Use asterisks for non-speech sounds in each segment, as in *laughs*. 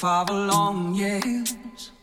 five long years.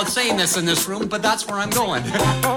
About saying this in this room, but that's where I'm going. *laughs*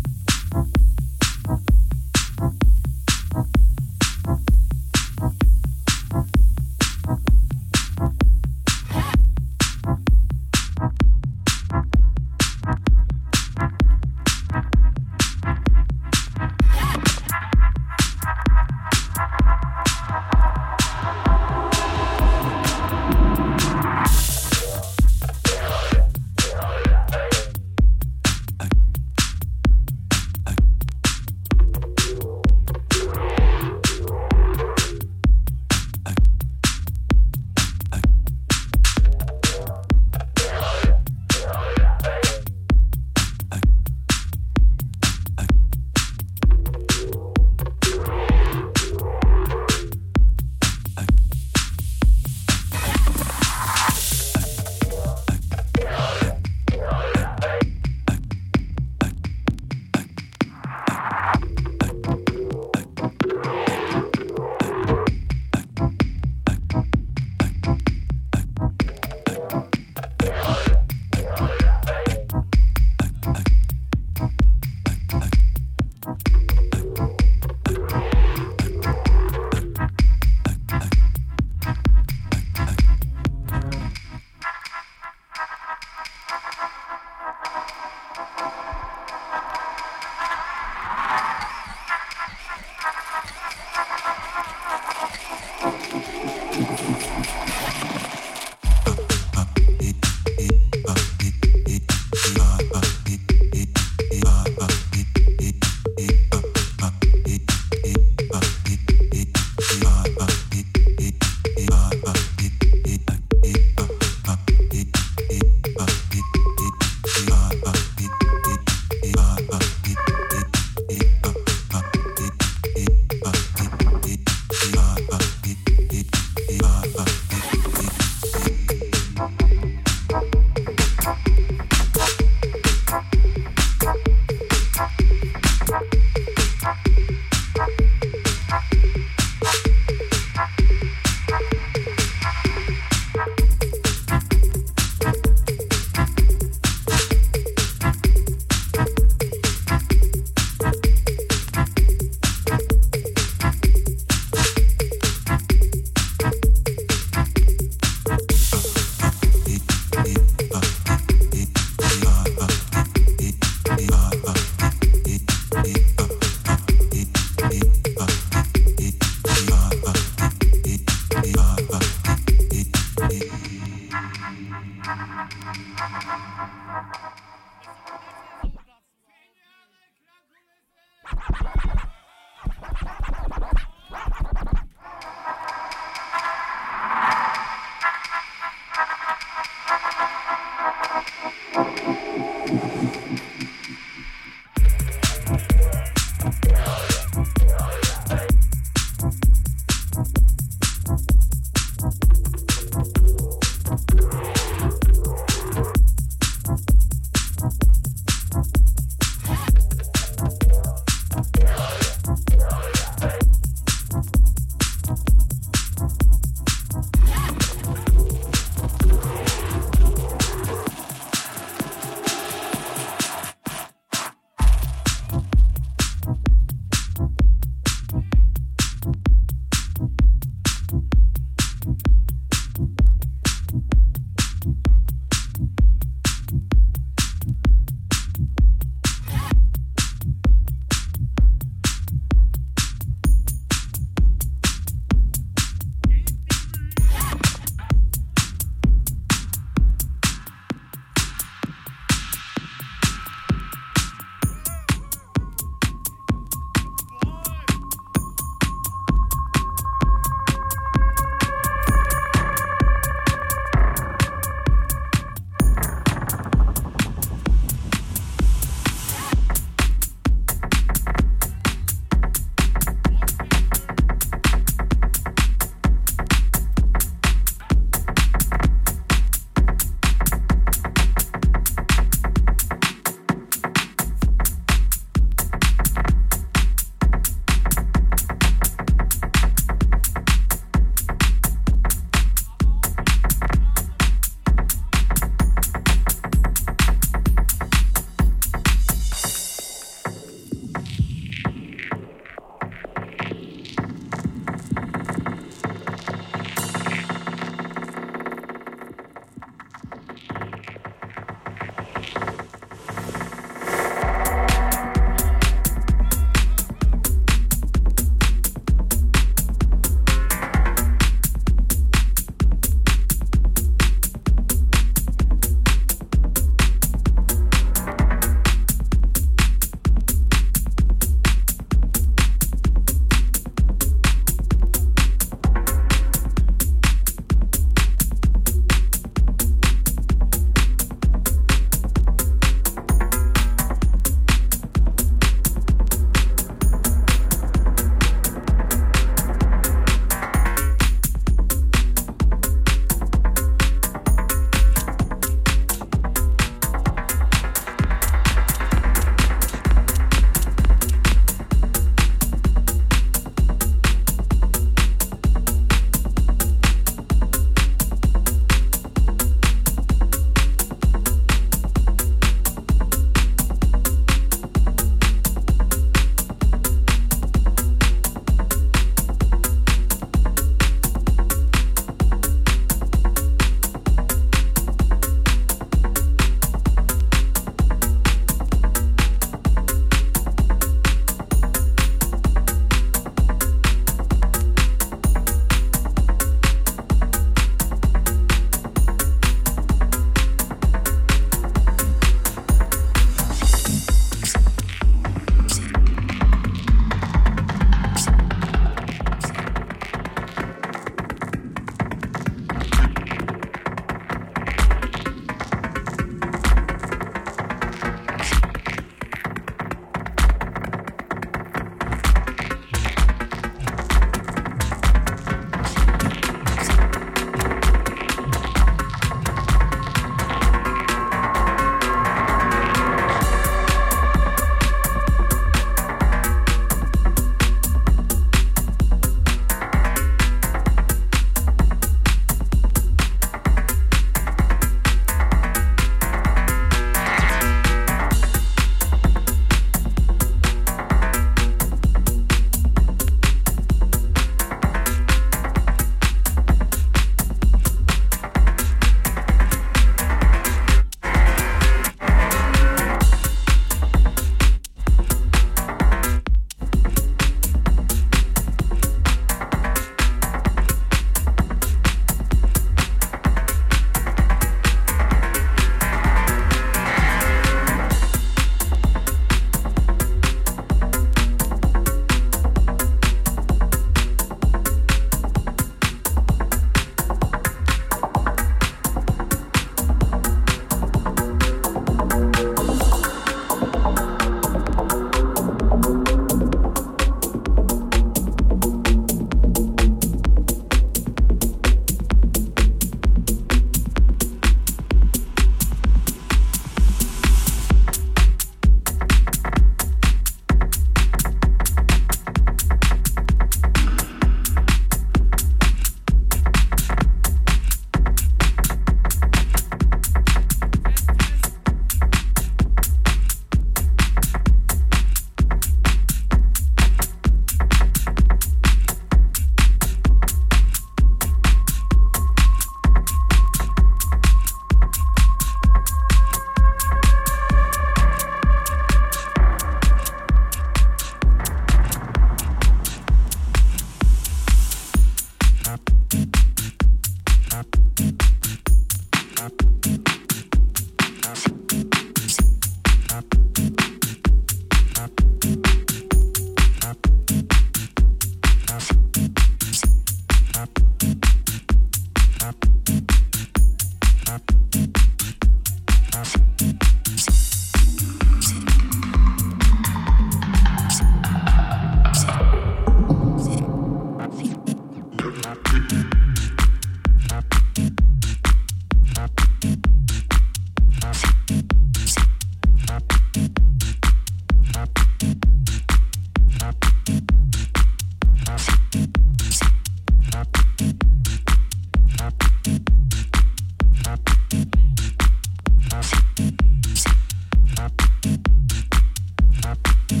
Mm-hmm.